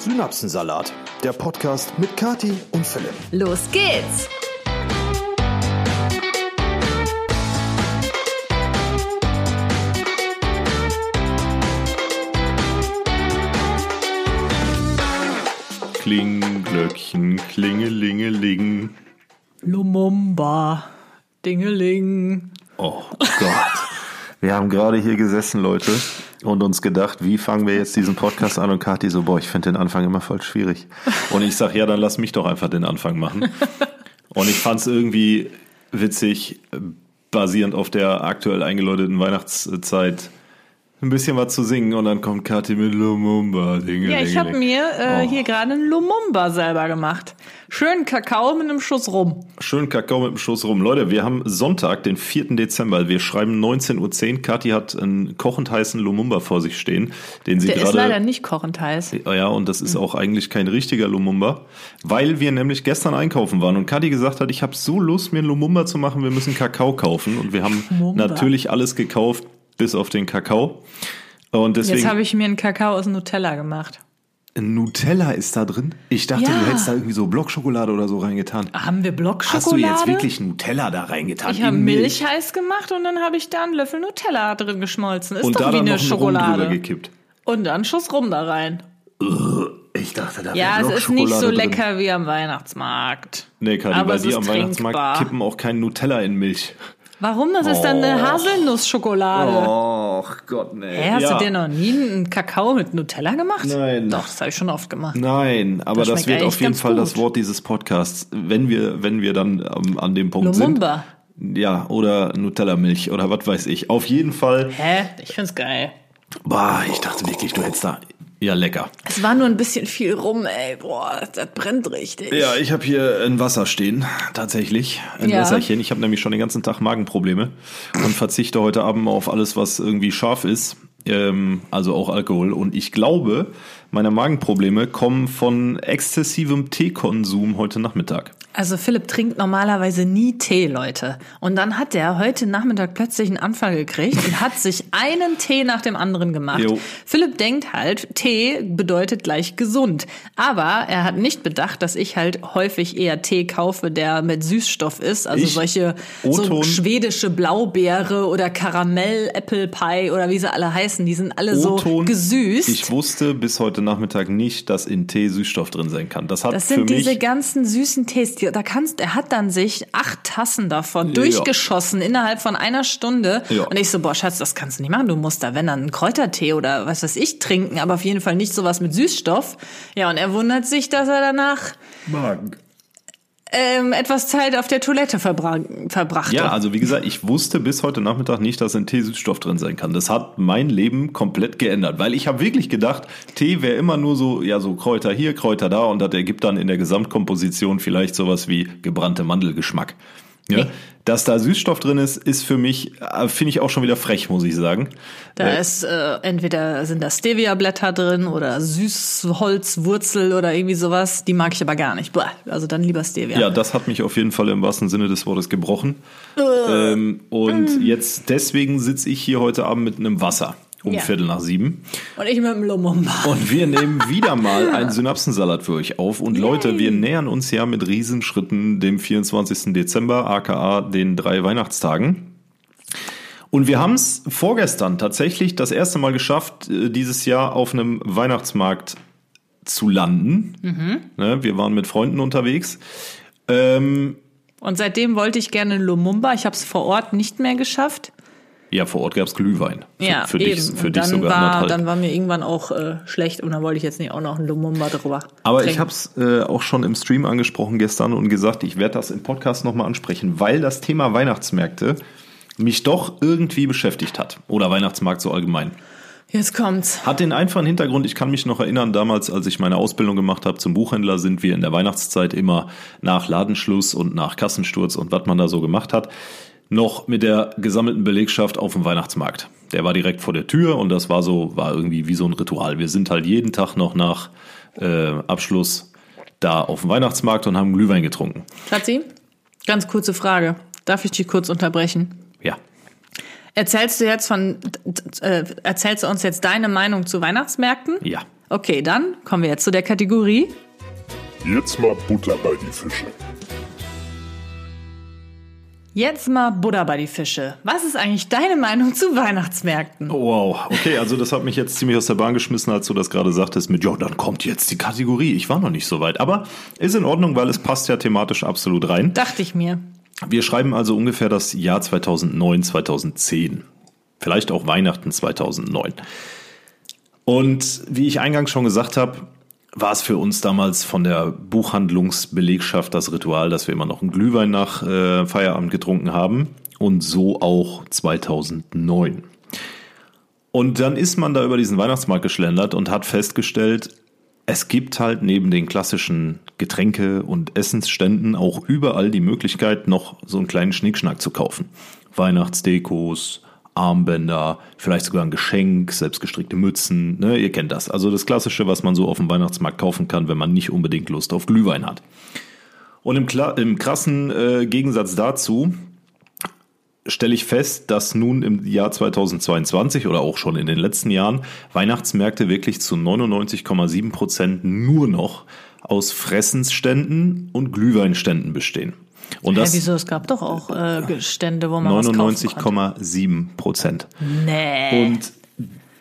Synapsensalat, der Podcast mit Kati und Philipp. Los geht's! Kling, Glöckchen, Klingelingeling. Lumumba, Dingeling. Oh Gott. Wir haben gerade hier gesessen, Leute, und uns gedacht, wie fangen wir jetzt diesen Podcast an? Und Kathi so, boah, ich finde den Anfang immer voll schwierig. Und ich sag, ja, dann lass mich doch einfach den Anfang machen. Und ich fand es irgendwie witzig, basierend auf der aktuell eingeläuteten Weihnachtszeit, ein bisschen was zu singen und dann kommt Kathi mit Lumumba. Dinge, Ja, ich habe mir äh, hier gerade einen Lumumba selber gemacht. Schön Kakao mit einem Schuss rum. Schön Kakao mit dem Schuss rum. Leute, wir haben Sonntag, den 4. Dezember. Wir schreiben 19.10 Uhr. Kathi hat einen kochend heißen Lumumba vor sich stehen, den sie Der ist gerade. leider nicht kochend heiß. Ja, und das ist auch eigentlich kein richtiger Lumumba, weil wir nämlich gestern einkaufen waren und Kathi gesagt hat, ich habe so Lust, mir einen Lumumba zu machen, wir müssen Kakao kaufen. Und wir haben Lumumba. natürlich alles gekauft, bis auf den Kakao. Und Jetzt deswegen. habe ich mir einen Kakao aus Nutella gemacht. Nutella ist da drin. Ich dachte, Ja. du hättest da irgendwie so Blockschokolade oder so reingetan. Haben wir Blockschokolade? Hast du jetzt wirklich Nutella da reingetan? Ich habe Milch heiß gemacht und dann habe ich da einen Löffel Nutella drin geschmolzen. Ist und doch da wie dann eine noch einen Rum Schokolade. gekippt. Und dann Schuss rum da rein. Ich dachte, da Ja, es ist nicht so drin. lecker wie am Weihnachtsmarkt. Nee, Aber bei dir am Weihnachtsmarkt trinkbar. kippen auch kein Nutella in Milch. Warum? Das ist dann eine. Haselnussschokolade. Och Gott, nee. Hä, hast ja. du dir noch nie einen Kakao mit Nutella gemacht? Nein. Doch, das habe ich schon oft gemacht. Nein, aber Das das, wird auf jeden Fall das gut. Wort dieses Podcasts, wenn wir, wenn wir dann ähm, an dem Punkt Lumumba. sind. Ja, oder Nutella-Milch oder was weiß ich. Auf jeden Fall. Hä? Ich find's geil. Boah, ich dachte wirklich, du hättest da. Ja, lecker. Es war nur ein bisschen viel rum, ey. Boah, das brennt richtig. Ja, ich habe hier ein Wasser stehen, tatsächlich. Ein Ja. Wässerchen. Ich habe nämlich schon den ganzen Tag Magenprobleme und verzichte heute Abend auf alles, was irgendwie scharf ist. Ähm, also auch Alkohol. Und ich glaube, meine Magenprobleme kommen von exzessivem Teekonsum heute Nachmittag. Also Philipp trinkt normalerweise nie Tee, Leute. Und dann hat er heute Nachmittag plötzlich einen Anfall gekriegt und hat sich einen Tee nach dem anderen gemacht. Jo. Philipp denkt halt, Tee bedeutet gleich gesund. Aber er hat nicht bedacht, dass ich halt häufig eher Tee kaufe, der mit Süßstoff ist. Also Ich- solche so schwedische Blaubeere oder Karamell, Apple Pie oder wie sie alle heißen. Die sind alle so gesüßt. Ich wusste bis heute Nachmittag nicht, dass in Tee Süßstoff drin sein kann. Das hat Das für sind diese mich ganzen süßen Tees. Die- Da kannst, er hat dann sich acht Tassen davon durchgeschossen innerhalb von einer Stunde. Ja. Und ich so, boah, Schatz, das kannst du nicht machen. Du musst da, wenn dann einen Kräutertee oder was weiß ich trinken, aber auf jeden Fall nicht sowas mit Süßstoff. Ja, und er wundert sich, dass er danach Magen. Ähm, etwas Zeit auf der Toilette verbra verbrachte. Ja, also wie gesagt, ich wusste bis heute Nachmittag nicht, dass in Tee Süßstoff drin sein kann. Das hat mein Leben komplett geändert, weil ich habe wirklich gedacht, Tee wäre immer nur so, ja, so Kräuter hier, Kräuter da und das ergibt dann in der Gesamtkomposition vielleicht sowas wie gebrannte Mandelgeschmack. Ja? Nee. Dass da Süßstoff drin ist, ist für mich, äh, finde ich auch schon wieder frech, muss ich sagen. Da ist äh, entweder sind da Stevia-Blätter drin oder Süßholzwurzel oder irgendwie sowas. Die mag ich aber gar nicht. Boah, also dann lieber Stevia. Ja, das hat mich auf jeden Fall im wahrsten Sinne des Wortes gebrochen. Ähm, und jetzt deswegen sitze ich hier heute Abend mit einem Wasser um Ja. Viertel nach sieben. Und ich mit dem Lumumba. Und wir nehmen wieder mal einen Synapsensalat für euch auf. Und Leute, wir nähern uns ja mit Riesenschritten dem 24. Dezember, aka den drei Weihnachtstagen. Und wir haben es vorgestern tatsächlich das erste Mal geschafft, äh, dieses Jahr auf einem Weihnachtsmarkt zu landen. Ne, wir waren mit Freunden unterwegs. Ähm, Und seitdem wollte ich gerne Lumumba. Ich habe es vor Ort nicht mehr geschafft. Ja, vor Ort gab's Glühwein. Für, Ja, für eben. dich, für und dich dann sogar war, anderthalb. dann war mir irgendwann auch äh, schlecht und dann wollte ich jetzt nicht auch noch einen Lumumba drüber. Aber trinken. ich habe es äh, auch schon im Stream angesprochen gestern und gesagt, ich werde das im Podcast nochmal ansprechen, weil das Thema Weihnachtsmärkte mich doch irgendwie beschäftigt hat. Oder Weihnachtsmarkt so allgemein. Jetzt kommt's. Hat den einfachen Hintergrund, ich kann mich noch erinnern, damals, als ich meine Ausbildung gemacht habe zum Buchhändler, sind wir in der Weihnachtszeit immer nach Ladenschluss und nach Kassensturz und was man da so gemacht hat, noch mit der gesammelten Belegschaft auf dem Weihnachtsmarkt. Der war direkt vor der Tür und das war so, war irgendwie wie so ein Ritual. Wir sind halt jeden Tag noch nach äh, Abschluss da auf dem Weihnachtsmarkt und haben Glühwein getrunken. Schatzi, ganz kurze Frage. Darf ich dich kurz unterbrechen? Ja. Erzählst du jetzt von, äh, erzählst du uns jetzt deine Meinung zu Weihnachtsmärkten? Ja. Okay, dann kommen wir jetzt zu der Kategorie. Jetzt mal Butter bei die Fische. Jetzt mal Butter bei die Fische. Was ist eigentlich deine Meinung zu Weihnachtsmärkten? Oh, wow, okay, also das hat mich jetzt ziemlich aus der Bahn geschmissen, als du das gerade sagtest mit, ja, dann kommt jetzt die Kategorie. Ich war noch nicht so weit, aber ist in Ordnung, weil es passt ja thematisch absolut rein. Dachte ich mir. Wir schreiben also ungefähr das Jahr 2009, 2010. Vielleicht auch Weihnachten 2009. Und wie ich eingangs schon gesagt habe, war es für uns damals von der Buchhandlungsbelegschaft das Ritual, dass wir immer noch einen Glühwein nach äh, Feierabend getrunken haben. Und so auch 2009. Und dann ist man da über diesen Weihnachtsmarkt geschlendert und hat festgestellt, es gibt halt neben den klassischen Getränke- und Essensständen auch überall die Möglichkeit, noch so einen kleinen Schnickschnack zu kaufen. Weihnachtsdekos, Armbänder, vielleicht sogar ein Geschenk, selbstgestrickte Mützen, ne, ihr kennt das. Also das Klassische, was man so auf dem Weihnachtsmarkt kaufen kann, wenn man nicht unbedingt Lust auf Glühwein hat. Und im, im krassen äh, Gegensatz dazu stelle ich fest, dass nun im Jahr 2022 oder auch schon in den letzten Jahren Weihnachtsmärkte wirklich zu 99,7 Prozent nur noch aus Fressensständen und Glühweinständen bestehen. Und das wieso? Es gab doch auch äh, Stände, wo man was kaufen konnte. 99,7 Prozent. Nee. Und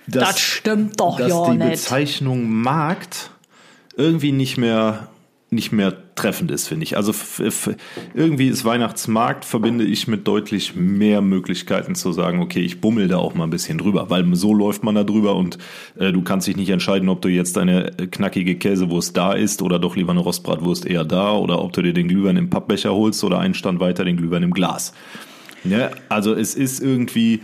Das stimmt doch dass ja die nicht. Bezeichnung Markt irgendwie nicht mehr nicht mehr treffend ist, finde ich. Also irgendwie ist Weihnachtsmarkt verbinde ich mit deutlich mehr Möglichkeiten zu sagen, okay, ich bummel da auch mal ein bisschen drüber, weil so läuft man da drüber und äh, du kannst dich nicht entscheiden, ob du jetzt deine äh, knackige Käsewurst da isst oder doch lieber eine Rostbratwurst eher da oder ob du dir den Glühwein im Pappbecher holst oder einen Stand weiter den Glühwein im Glas. Ja, also es ist irgendwie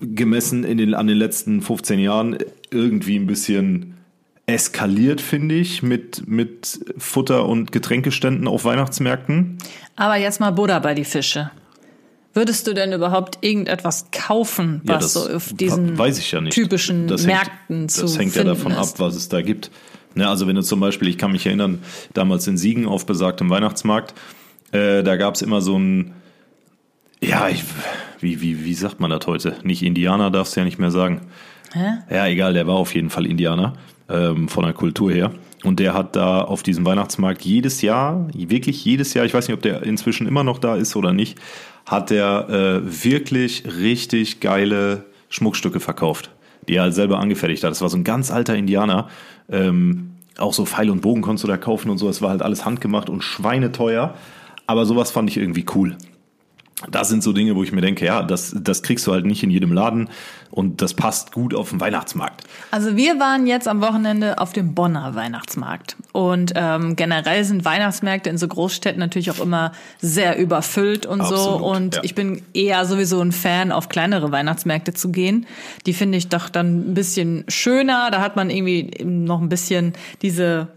gemessen in den, an den letzten 15 Jahren irgendwie ein bisschen eskaliert, finde ich, mit, mit Futter- und Getränkeständen auf Weihnachtsmärkten. Aber jetzt mal Buddha bei die Fische. Würdest du denn überhaupt irgendetwas kaufen, Ja, was das so auf diesen ja typischen das hängt, Märkten zu Das hängt ja davon ist? ab, was es da gibt. Ne, also wenn du zum Beispiel, ich kann mich erinnern, damals in Siegen auf besagtem Weihnachtsmarkt, äh, da gab es immer so ein, ja, ich, wie, wie, wie sagt man das heute? Nicht Indianer darfst du ja nicht mehr sagen. Hä? Ja, egal, der war auf jeden Fall Indianer, ähm, von der Kultur her. Und der hat da auf diesem Weihnachtsmarkt jedes Jahr, wirklich jedes Jahr, ich weiß nicht, ob der inzwischen immer noch da ist oder nicht, hat der äh, wirklich richtig geile Schmuckstücke verkauft, die er halt selber angefertigt hat. Das war so ein ganz alter Indianer. Ähm, auch so Pfeil und Bogen konntest du da kaufen und so. Es war halt alles handgemacht und schweineteuer. Aber sowas fand ich irgendwie cool. Das sind so Dinge, wo ich mir denke, ja, das, das kriegst du halt nicht in jedem Laden und das passt gut auf den Weihnachtsmarkt. Also wir waren jetzt am Wochenende auf dem Bonner Weihnachtsmarkt. Und ähm, generell sind Weihnachtsmärkte in so Großstädten natürlich auch immer sehr überfüllt und so. Absolut, Und ja. ich bin eher sowieso ein Fan, auf kleinere Weihnachtsmärkte zu gehen. Die finde ich doch dann ein bisschen schöner. Da hat man irgendwie noch ein bisschen diese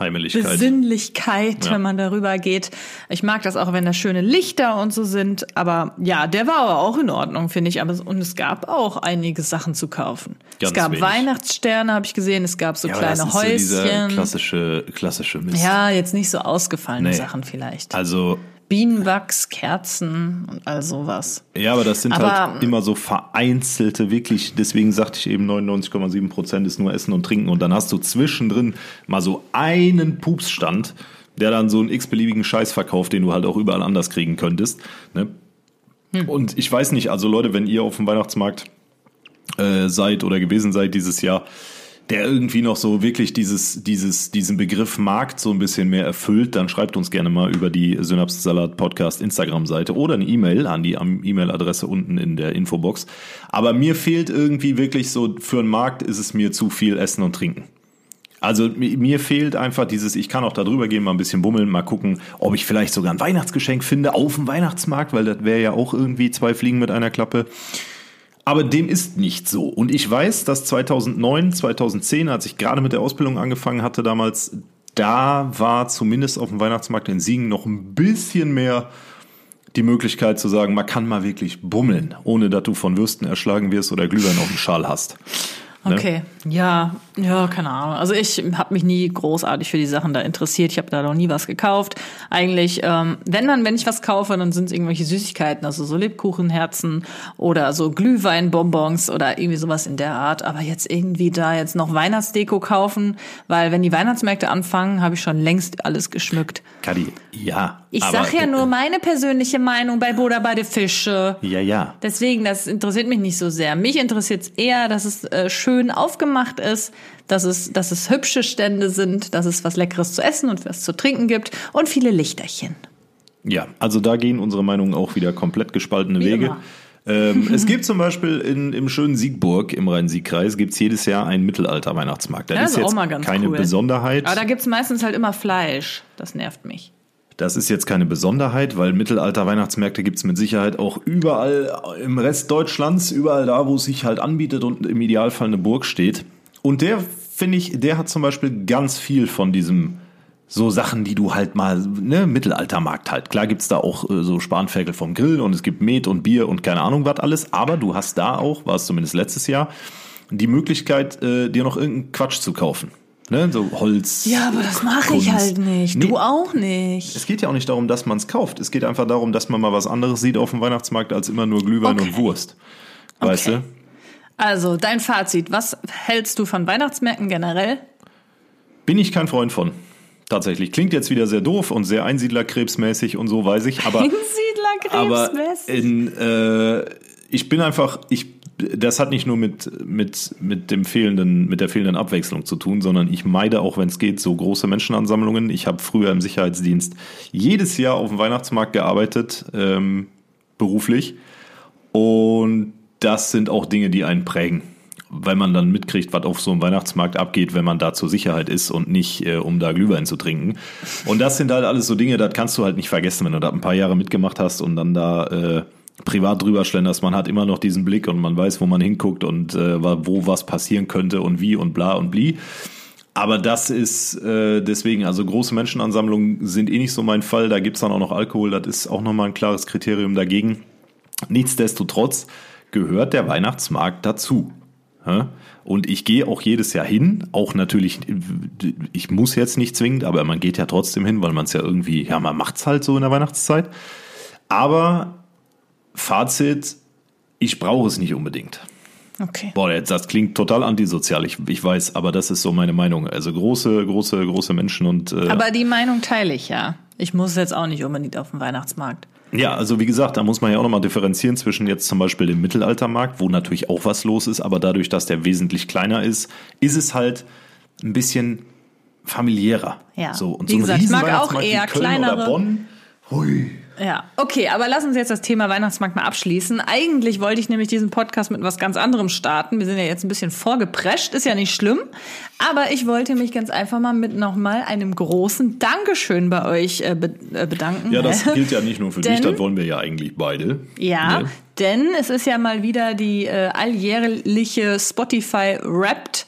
Heimeligkeit. Besinnlichkeit, Ja. wenn man darüber geht. Ich mag das auch, wenn da schöne Lichter und so sind. Aber ja, der war aber auch in Ordnung, finde ich. Aber und es gab auch einige Sachen zu kaufen. Ganz es gab wenig. Weihnachtssterne, habe ich gesehen. Es gab so Ja, kleine das ist so dieser Häuschen. klassische, klassische Mist. ja, jetzt nicht so ausgefallene Nee. Sachen vielleicht. Also, Bienenwachs, Kerzen und all sowas. ja, aber das sind Aber- halt immer so vereinzelte, wirklich, deswegen sagte ich eben 99,7 Prozent ist nur Essen und Trinken und dann hast du zwischendrin mal so einen Pupsstand, der dann so einen x-beliebigen Scheiß verkauft, den du halt auch überall anders kriegen könntest. Ne? Hm. Und ich weiß nicht, also Leute, wenn ihr auf dem Weihnachtsmarkt äh, seid oder gewesen seid dieses Jahr, der irgendwie noch so wirklich dieses, dieses, diesen Begriff Markt so ein bisschen mehr erfüllt, dann schreibt uns gerne mal über die Synapse Salat Podcast Instagram-Seite oder eine E-Mail an die E-Mail-Adresse unten in der Infobox. Aber mir fehlt irgendwie wirklich so, für einen Markt ist es mir zu viel Essen und Trinken. Also mi- mir fehlt einfach dieses, ich kann auch da drüber gehen, mal ein bisschen bummeln, mal gucken, ob ich vielleicht sogar ein Weihnachtsgeschenk finde auf dem Weihnachtsmarkt, weil das wäre ja auch irgendwie zwei Fliegen mit einer Klappe. Aber dem ist nicht so. Und ich weiß, dass 2009, 2010, als ich gerade mit der Ausbildung angefangen hatte damals, da war zumindest auf dem Weihnachtsmarkt in Siegen noch ein bisschen mehr die Möglichkeit zu sagen, man kann mal wirklich bummeln, ohne dass du von Würsten erschlagen wirst oder Glühwein auf dem Schal hast. Ne? Okay, ja, ja, keine Ahnung. Also ich habe mich nie großartig für die Sachen da interessiert. Ich habe da noch nie was gekauft. Eigentlich, ähm, wenn dann, wenn ich was kaufe, dann sind es irgendwelche Süßigkeiten, also so Lebkuchenherzen oder so Glühweinbonbons oder irgendwie sowas in der Art. Aber jetzt irgendwie da jetzt noch Weihnachtsdeko kaufen, weil wenn die Weihnachtsmärkte anfangen, habe ich schon längst alles geschmückt. Kadi, ja. Ich aber, sag ja äh, nur meine persönliche Meinung bei Buddha bei den Fische. Ja, ja. Deswegen, das interessiert mich nicht so sehr. Mich interessiert es eher, dass es äh, schön aufgemacht ist, dass es, dass es hübsche Stände sind, dass es was Leckeres zu essen und was zu trinken gibt und viele Lichterchen. Ja, also da gehen unsere Meinungen auch wieder komplett gespaltene Wie Wege. immer. Ähm, es gibt zum Beispiel in, im schönen Siegburg im Rhein-Sieg-Kreis gibt's jedes Jahr einen Mittelalter-Weihnachtsmarkt. Das Ja, ist ist auch jetzt mal ganz keine cool. Besonderheit. Aber da gibt's meistens halt immer Fleisch. Das nervt mich. Das ist jetzt keine Besonderheit, weil Mittelalter-Weihnachtsmärkte gibt's mit Sicherheit auch überall im Rest Deutschlands, überall da, wo es sich halt anbietet und im Idealfall eine Burg steht. Und der, finde ich, der hat zum Beispiel ganz viel von diesem so Sachen, die du halt mal, ne, Mittelaltermarkt halt. Klar gibt's da auch äh, so Spanferkel vom Grill und es gibt Met und Bier und keine Ahnung was alles, aber du hast da auch, war es zumindest letztes Jahr, die Möglichkeit, äh, dir noch irgendeinen Quatsch zu kaufen. Ne, so Holz. Ja, aber das mache ich halt nicht. Nee. Du auch nicht. Es geht ja auch nicht darum, dass man es kauft. Es geht einfach darum, dass man mal was anderes sieht auf dem Weihnachtsmarkt als immer nur Glühwein Okay. und Wurst. Weißt Okay. du? Also, dein Fazit. Was hältst du von Weihnachtsmärkten generell? Bin ich kein Freund von. Tatsächlich. Klingt jetzt wieder sehr doof und sehr Einsiedlerkrebsmäßig und so, weiß ich. Aber, aber Einsiedlerkrebsmäßig. in, äh, ich bin einfach, ich, das hat nicht nur mit, mit, mit dem fehlenden, mit der fehlenden Abwechslung zu tun, sondern ich meide auch, wenn es geht, so große Menschenansammlungen. Ich habe früher im Sicherheitsdienst jedes Jahr auf dem Weihnachtsmarkt gearbeitet, ähm, beruflich. Und das sind auch Dinge, die einen prägen. Weil man dann mitkriegt, was auf so einem Weihnachtsmarkt abgeht, wenn man da zur Sicherheit ist und nicht, äh, um da Glühwein zu trinken. Und das sind halt alles so Dinge, das kannst du halt nicht vergessen, wenn du da ein paar Jahre mitgemacht hast und dann da äh, privat drüber schlenderst. Man hat immer noch diesen Blick und man weiß, wo man hinguckt und äh, wo was passieren könnte und wie und bla und bli. Aber das ist äh, deswegen, also große Menschenansammlungen sind eh nicht so mein Fall. Da gibt's dann auch noch Alkohol, das ist auch nochmal ein klares Kriterium dagegen. Nichtsdestotrotz gehört der Weihnachtsmarkt dazu. Und ich gehe auch jedes Jahr hin, auch natürlich, ich muss jetzt nicht zwingend, aber man geht ja trotzdem hin, weil man es ja irgendwie, ja, man macht's halt so in der Weihnachtszeit. Aber Fazit, ich brauche es nicht unbedingt. Okay. Boah, jetzt, das klingt total antisozial, ich, ich weiß, aber das ist so meine Meinung. Also große, große, große Menschen und äh, Aber die Meinung teile ich ja. Ich muss jetzt auch nicht unbedingt auf den Weihnachtsmarkt. Ja, also wie gesagt, da muss man ja auch nochmal differenzieren zwischen jetzt zum Beispiel dem Mittelaltermarkt, wo natürlich auch was los ist, aber dadurch, dass der wesentlich kleiner ist, ist es halt ein bisschen familiärer. Ja. So, und Wie so ein gesagt, ich mag auch eher kleinere. Oder Bonn, hui. Ja, okay, aber lass uns jetzt das Thema Weihnachtsmarkt mal abschließen. Eigentlich wollte ich nämlich diesen Podcast mit was ganz anderem starten. Wir sind ja jetzt ein bisschen vorgeprescht, ist ja nicht schlimm. Aber ich wollte mich ganz einfach mal mit nochmal einem großen Dankeschön bei euch äh, äh, bedanken. Ja, das gilt ja nicht nur für dich, Denn- das wollen wir ja eigentlich beide. Ja, Ne? denn es ist ja mal wieder die äh, alljährliche Spotify Wrapped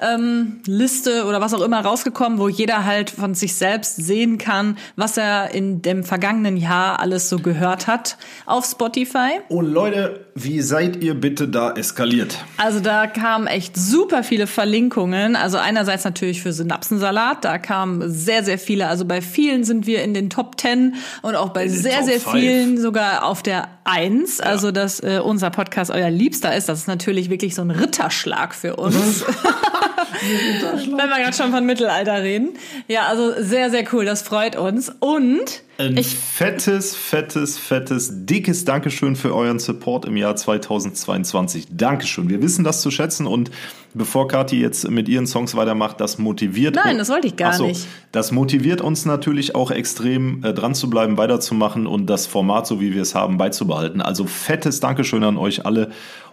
ähm, Liste oder was auch immer rausgekommen, wo jeder halt von sich selbst sehen kann, was er in dem vergangenen Jahr alles so gehört hat auf Spotify. Und Leute, wie seid ihr bitte da eskaliert? Also da kamen echt super viele Verlinkungen. Also einerseits natürlich für Synapsensalat, da kamen sehr, sehr viele. Also bei vielen sind wir in den Top 10 und auch bei sehr, Top sehr five. vielen sogar auf der 1. Also dass äh, unser Podcast euer Liebster ist, das ist natürlich wirklich so ein Ritterschlag für uns. Wenn wir gerade schon von Mittelalter reden. Ja, also sehr, sehr cool, das freut uns. Und Ein ich fettes, fettes, fettes, dickes Dankeschön für euren Support im Jahr 2022. Dankeschön. Wir wissen das zu schätzen und bevor Kathi jetzt mit ihren Songs weitermacht, das motiviert Nein, das wollte ich gar so, nicht. Das motiviert uns natürlich auch extrem äh, dran zu bleiben, weiterzumachen und das Format, so wie wir es haben, beizubehalten. Also fettes Dankeschön an euch alle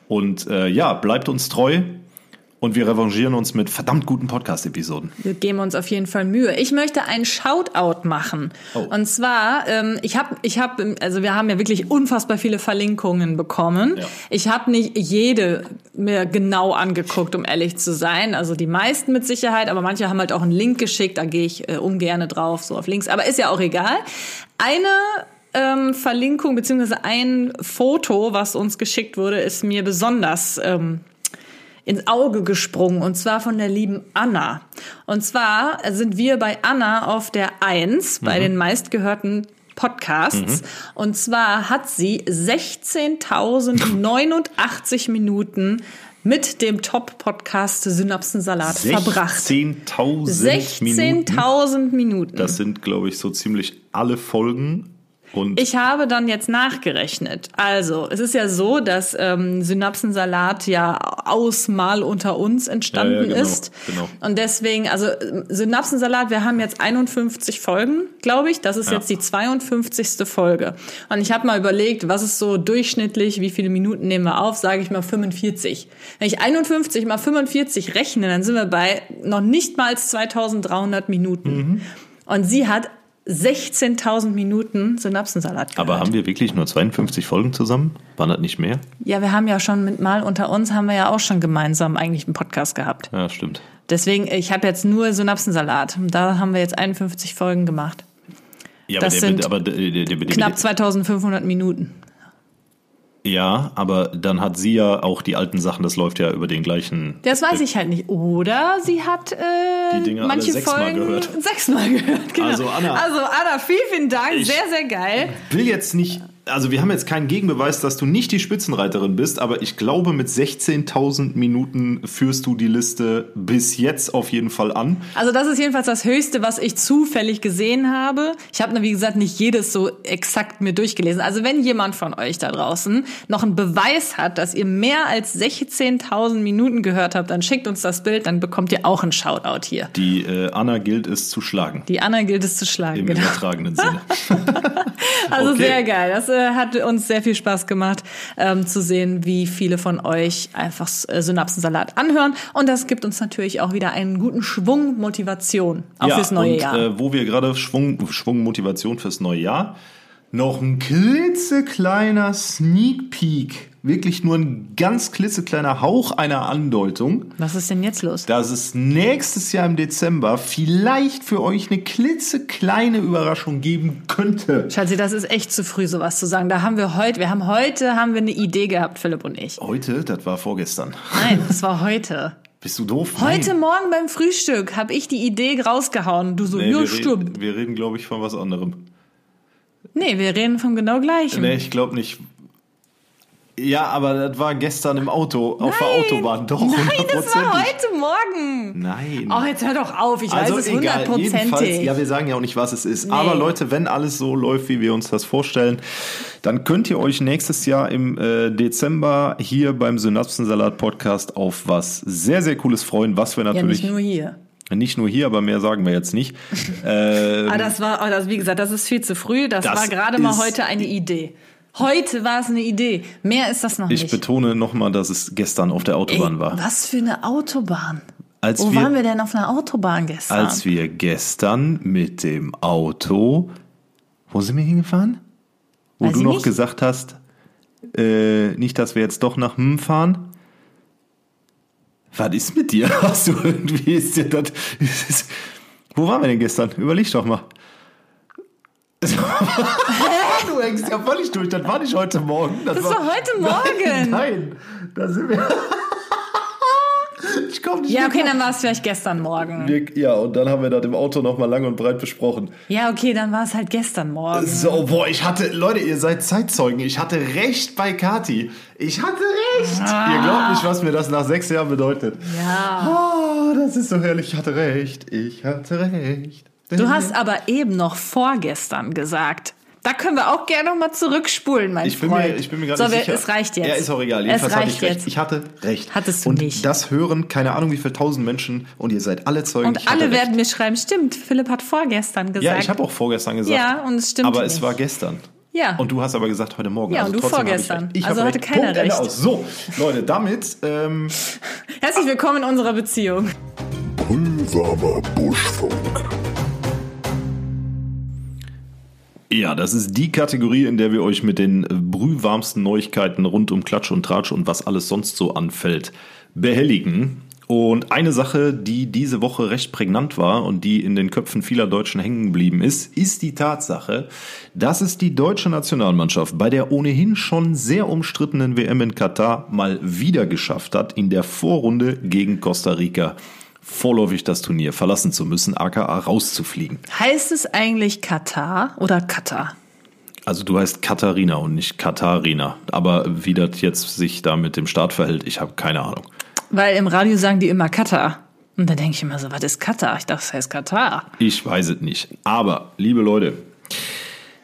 und äh, ja, bleibt uns treu. Und wir revanchieren uns mit verdammt guten Podcast-Episoden. Wir geben uns auf jeden Fall Mühe. Ich möchte ein Shoutout machen. Oh. Und zwar, ähm, ich habe, ich habe, also wir haben ja wirklich unfassbar viele Verlinkungen bekommen. Ja. Ich habe nicht jede mir genau angeguckt, um ehrlich zu sein. Also die meisten mit Sicherheit, aber manche haben halt auch einen Link geschickt. Da gehe ich äh, ungerne drauf, so auf Links. Aber ist ja auch egal. Eine ähm, Verlinkung beziehungsweise ein Foto, was uns geschickt wurde, ist mir besonders ähm, ins Auge gesprungen und zwar von der lieben Anna. Und zwar sind wir bei Anna auf der Eins bei den meistgehörten Podcasts. Und zwar hat sie 16.089 Minuten mit dem Top-Podcast Synapsensalat verbracht. 16.000 Minuten. 16.000 Minuten. Das sind, glaube ich, so ziemlich alle Folgen. Und Ich habe dann jetzt nachgerechnet. Also, es ist ja so, dass ähm, Synapsensalat ja aus Mal unter uns entstanden Ja, ja, genau, ist. genau. Und deswegen, also Synapsensalat, wir haben jetzt 51 Folgen, glaube ich. Das ist Ja. jetzt die 52. Folge. Und ich habe mal überlegt, was ist so durchschnittlich, wie viele Minuten nehmen wir auf? Sage ich mal 45. Wenn ich 51 mal 45 rechne, dann sind wir bei noch nicht mal 2300 Minuten. Mhm. Und sie hat 16.000 Minuten Synapsensalat gehört. aber haben wir wirklich nur 52 Folgen zusammen? Waren das nicht mehr? Ja, wir haben ja schon mit Mal unter uns, haben wir ja auch schon gemeinsam eigentlich einen Podcast gehabt. Ja, stimmt. Deswegen, ich habe jetzt nur Synapsensalat. Da haben wir jetzt 51 Folgen gemacht. Ja, Das aber der, sind aber der, der, Knapp 2500 Minuten. Ja, aber dann hat sie ja auch die alten Sachen, das läuft ja über den gleichen. Das weiß ich halt nicht. Oder sie hat äh, Die Dinge alle manche sechsmal Folgen gehört. sechsmal gehört. Genau. Also, Anna. Also Anna, vielen, vielen Dank. Ich- sehr, sehr geil. will jetzt nicht, also wir haben jetzt keinen Gegenbeweis, dass du nicht die Spitzenreiterin bist, aber ich glaube, mit 16.000 Minuten führst du die Liste bis jetzt auf jeden Fall an. Also das ist jedenfalls das Höchste, was ich zufällig gesehen habe. Ich habe, wie gesagt, nicht jedes so exakt mir durchgelesen. Also wenn jemand von euch da draußen noch einen Beweis hat, dass ihr mehr als 16.000 Minuten gehört habt, dann schickt uns das Bild, dann bekommt ihr auch einen Shoutout hier. Die äh, Anna gilt es zu schlagen. Die Anna gilt es zu schlagen. Im Genau. übertragenen Sinne. Also Okay. sehr geil. Das äh, hat uns sehr viel Spaß gemacht, ähm, zu sehen, wie viele von euch einfach äh, Synapsensalat anhören. Und das gibt uns natürlich auch wieder einen guten Schwung Motivation auch fürs neue und, Jahr. Äh, wo wir gerade Schwung, Schwung, Motivation fürs neue Jahr. Noch ein klitzekleiner Sneak Peek. Wirklich nur ein ganz klitzekleiner Hauch einer Andeutung. Was ist denn jetzt los? dass es nächstes Jahr im Dezember vielleicht für euch eine klitzekleine Überraschung geben könnte. Schatzi, das ist echt zu früh, sowas zu sagen. Da haben wir heute, wir haben heute haben wir eine Idee gehabt, Philipp und ich. Heute, das war vorgestern. Nein, das war heute. Bist du doof? Heute Nein. Morgen beim Frühstück habe ich die Idee rausgehauen. Du so, Nee, ja, wir, stimmt. reden, wir reden, glaube ich, von was anderem. Nee, wir reden vom genau gleichen. Nee, ich glaube nicht. Ja, aber das war gestern im Auto, auf der Autobahn. Doch, Nein, das war heute Morgen. Nein. Oh, jetzt hör doch auf. Ich weiß also es egal, jedenfalls, hundertprozentig. ja, wir sagen ja auch nicht, was es ist. Nee. Aber Leute, wenn alles so läuft, wie wir uns das vorstellen, dann könnt ihr euch nächstes Jahr im äh, Dezember hier beim Synapsensalat Podcast auf was sehr, sehr Cooles freuen, was wir Ja, natürlich nicht nur hier. nicht nur hier, aber mehr sagen wir jetzt nicht. äh, Ah, das war, oh, das, wie gesagt, das ist viel zu früh. Das, Das war gerade mal heute eine Idee. Heute war es eine Idee. Mehr ist das noch ich nicht. betone nochmal, dass es gestern auf der Autobahn Ey, war. Was für eine Autobahn. Als Wo wir, waren wir denn auf einer Autobahn gestern? als wir gestern mit dem Auto, wo sind wir hingefahren? Wo Weiß du ich noch nicht. gesagt hast, äh, nicht, dass wir jetzt doch nach Hm fahren. Was ist mit dir? Hast du irgendwie ist dir das? Ist, wo waren wir denn gestern? Überleg doch mal. du hängst ja völlig durch. Das war nicht heute Morgen. Das war heute Morgen. Nein, nein da sind wir. ich komm nicht ja, okay, dann war es vielleicht gestern Morgen. Wir, ja, und dann haben wir das im Auto nochmal lang und breit besprochen. Ja, okay, dann war es halt gestern Morgen. So, boah, ich hatte, Leute, ihr seid Zeitzeugen. Ich hatte recht bei Kati. Ich hatte recht. Ihr glaubt nicht, was mir das nach sechs Jahren bedeutet. Ja. Oh, das ist so herrlich. Ich hatte recht. Ich hatte recht. Du hast aber eben noch vorgestern gesagt. Da können wir auch gerne noch mal zurückspulen, mein ich bin, Freund. mir, ich bin mir gerade so, nicht sicher. Es reicht jetzt. Ja, ist auch egal. Es Jedenfalls hatte reicht ich recht. jetzt. Ich hatte recht. Hattest du und nicht. das hören keine Ahnung wie viele tausend Menschen und ihr seid alle Zeugen. Und ich hatte alle recht. werden mir schreiben, stimmt, Philipp hat vorgestern gesagt. Ja, ich habe auch vorgestern gesagt. Ja, und es stimmt Aber es nicht. war gestern. Ja. Und du hast aber gesagt heute Morgen. Ja, also und du vorgestern. Ich. Ich Also hatte recht. keiner Punkt, Ende recht. aus. So, Leute, damit ähm, Herzlich willkommen in unserer Beziehung. Brühwarmer Buschfunk. Ja, das ist die Kategorie, in der wir euch mit den brühwarmsten Neuigkeiten rund um Klatsch und Tratsch und was alles sonst so anfällt behelligen. Und eine Sache, die diese Woche recht prägnant war und die in den Köpfen vieler Deutschen hängen geblieben ist, ist die Tatsache, dass es die deutsche Nationalmannschaft bei der ohnehin schon sehr umstrittenen WM in Katar mal wieder geschafft hat, in der Vorrunde gegen Costa Rica vorläufig das Turnier verlassen zu müssen, aka rauszufliegen. Heißt es eigentlich Katar oder Katar? Also du heißt Katharina und nicht Katharina. Aber wie das jetzt sich da mit dem Start verhält, ich habe keine Ahnung. Weil im Radio sagen die immer Katar. Und da denke ich immer so, was ist Katar? Ich dachte, das heißt Katar. Ich weiß es nicht. Aber, liebe Leute,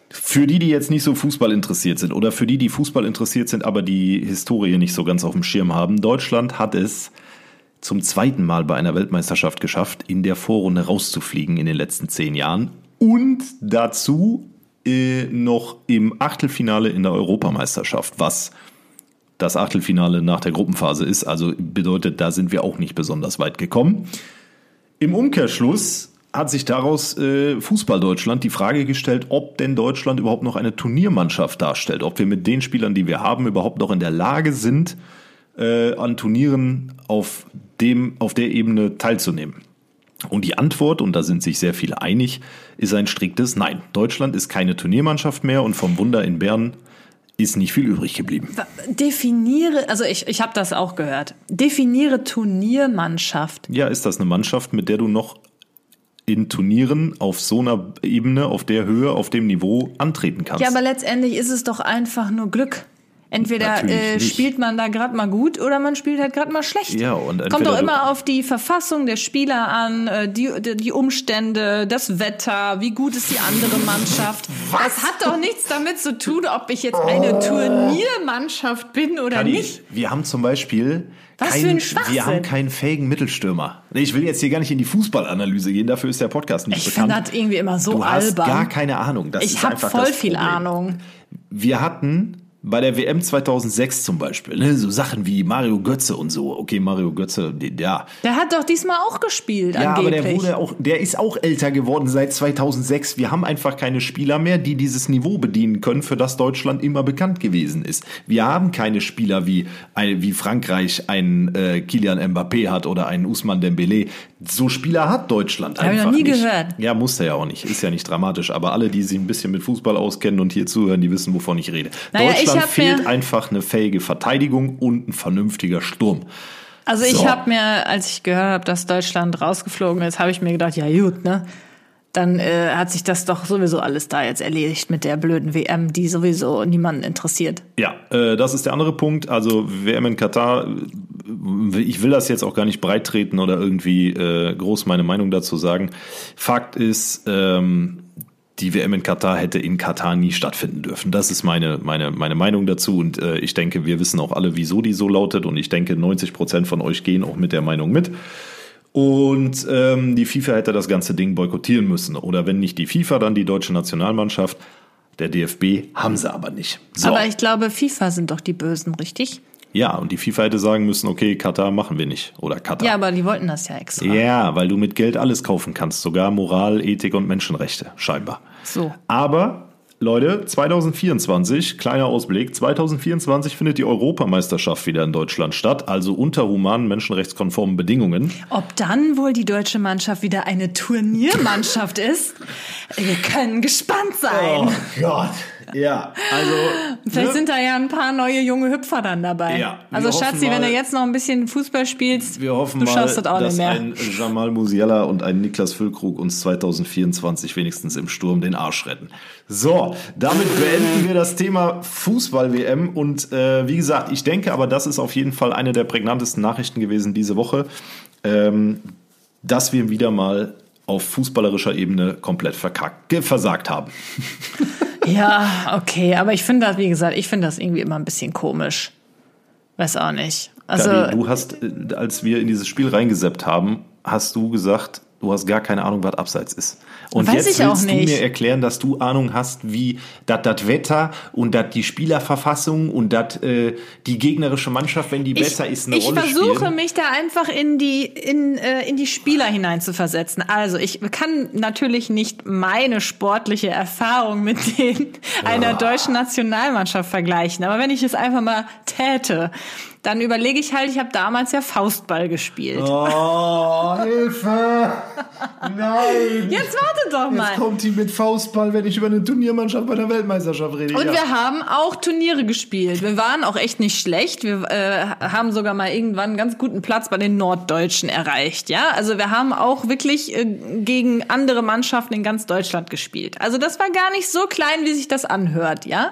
für die, die jetzt nicht so Fußball interessiert sind oder für die, die Fußball interessiert sind, aber die Historie nicht so ganz auf dem Schirm haben, Deutschland hat es zum zweiten Mal bei einer Weltmeisterschaft geschafft, in der Vorrunde rauszufliegen in den letzten zehn Jahren und dazu äh, noch im Achtelfinale in der Europameisterschaft, was das Achtelfinale nach der Gruppenphase ist. Also bedeutet, da sind wir auch nicht besonders weit gekommen. Im Umkehrschluss hat sich daraus äh, Fußball Deutschland die Frage gestellt, ob denn Deutschland überhaupt noch eine Turniermannschaft darstellt, ob wir mit den Spielern, die wir haben, überhaupt noch in der Lage sind, äh, an Turnieren auf dem auf der Ebene teilzunehmen. Und die Antwort, und da sind sich sehr viele einig, ist ein striktes Nein. Deutschland ist keine Turniermannschaft mehr und vom Wunder in Bern ist nicht viel übrig geblieben. Definiere, also ich, ich habe das auch gehört. Definiere Turniermannschaft. Ja, ist das eine Mannschaft, mit der du noch in Turnieren auf so einer Ebene, auf der Höhe, auf dem Niveau antreten kannst? Ja, aber letztendlich ist es doch einfach nur Glück. Entweder äh, spielt man da gerade mal gut oder man spielt halt gerade mal schlecht. Ja, und Kommt doch immer auf die Verfassung der Spieler an, äh, die, die Umstände, das Wetter, wie gut ist die andere Mannschaft. Das hat doch nichts damit zu tun, ob ich jetzt eine Turniermannschaft bin oder Kadi, nicht. Wir haben zum Beispiel Was keinen, für ein Schwachsinn. wir haben keinen fähigen Mittelstürmer. Ich will jetzt hier gar nicht in die Fußballanalyse gehen, dafür ist der Podcast nicht Ich bekannt. finde das irgendwie immer so du hast albern. gar keine Ahnung. Das ich habe voll viel. Ahnung. Wir hatten bei der WM 2006 zum Beispiel ne, so Sachen wie Mario Götze und so. Okay, Mario Götze, ja, Der hat doch diesmal auch gespielt, Ja, aber angeblich. der wurde auch, der ist auch älter geworden seit 2006. Wir haben einfach keine Spieler mehr, die dieses Niveau bedienen können, für das Deutschland immer bekannt gewesen ist. Wir haben keine Spieler wie wie Frankreich einen äh, Kylian Mbappé hat oder einen Usman Dembélé. So Spieler hat Deutschland Hab ich einfach noch nie nicht. gehört. Ja, muss er ja auch nicht. Ist ja nicht dramatisch. Aber alle, die sich ein bisschen mit Fußball auskennen und hier zuhören, die wissen, wovon ich rede. Naja, ich Deutschland fehlt einfach eine fähige Verteidigung und ein vernünftiger Sturm. Also ich So. habe mir, als ich gehört habe, dass Deutschland rausgeflogen ist, habe ich mir gedacht, ja gut, ne? Dann äh, hat sich das doch sowieso alles da jetzt erledigt mit der blöden WM, die sowieso niemanden interessiert. Ja, äh, das ist der andere Punkt. Also WM in Katar, äh, ich will das jetzt auch gar nicht breit treten oder irgendwie äh, groß meine Meinung dazu sagen. Fakt ist, ähm, die WM in Katar hätte in Katar nie stattfinden dürfen. Das ist meine, meine, meine Meinung dazu. Und äh, ich denke, wir wissen auch alle, wieso die so lautet. Und ich denke, 90 Prozent von euch gehen auch mit der Meinung mit. Und ähm, die FIFA hätte das ganze Ding boykottieren müssen. Oder wenn nicht die FIFA, dann die deutsche Nationalmannschaft. Der DFB haben sie aber nicht. So. Aber ich glaube, FIFA sind doch die Bösen, richtig? Ja, und die FIFA hätte sagen müssen, okay, Katar machen wir nicht. Oder Katar. Ja, aber die wollten das ja extra. Ja, weil du mit Geld alles kaufen kannst, sogar Moral, Ethik und Menschenrechte, scheinbar. So. Aber, Leute, 2024, kleiner Ausblick, 2024 findet die Europameisterschaft wieder in Deutschland statt, also unter humanen, menschenrechtskonformen Bedingungen. Ob dann wohl die deutsche Mannschaft wieder eine Turniermannschaft ist? Wir können gespannt sein. Gott. Ja, also. Vielleicht ne? sind da ja ein paar neue junge Hüpfer dann dabei. Ja, also Schatzi, wenn mal- du jetzt noch ein bisschen Fußball spielst, Wir hoffen du mal, schaffst das auch dass nicht mehr. ein Jamal Musiala und ein Niklas Füllkrug uns 2024 wenigstens im Sturm den Arsch retten. So, damit beenden wir das Thema Fußball-WM und äh, wie gesagt, ich denke aber, das ist auf jeden Fall eine der prägnantesten Nachrichten gewesen diese Woche, ähm, dass wir wieder mal auf fußballerischer Ebene komplett versagt haben. Ja, okay, aber ich finde das, wie gesagt, ich finde das irgendwie immer ein bisschen komisch. Weiß auch nicht. Also, Gabi, du hast, äh, als wir in dieses Spiel reingeseppt haben, hast du gesagt, du hast gar keine Ahnung, was Abseits ist. Und Weiß jetzt ich willst du mir erklären, dass du Ahnung hast, wie das das Wetter und das die Spielerverfassung und das äh, die gegnerische Mannschaft, wenn die besser ist, eine ich Rolle versuche spielen. mich da einfach in die in, äh, in die Spieler hinein-zu-versetzen. Also ich kann natürlich nicht meine sportliche Erfahrung mit den einer deutschen Nationalmannschaft vergleichen, aber wenn ich es einfach mal täte, dann überlege ich halt, ich habe damals ja Faustball gespielt. Oh, Hilfe! Nein! Jetzt warte doch mal. Jetzt kommt die mit Faustball, wenn ich über eine Turniermannschaft bei der Weltmeisterschaft rede. Und ja. wir haben auch Turniere gespielt. Wir waren auch echt nicht schlecht. Wir äh, haben sogar mal irgendwann einen ganz guten Platz bei den Norddeutschen erreicht. Ja, also wir haben auch wirklich äh, gegen andere Mannschaften in ganz Deutschland gespielt. Also das war gar nicht so klein, wie sich das anhört. Ja.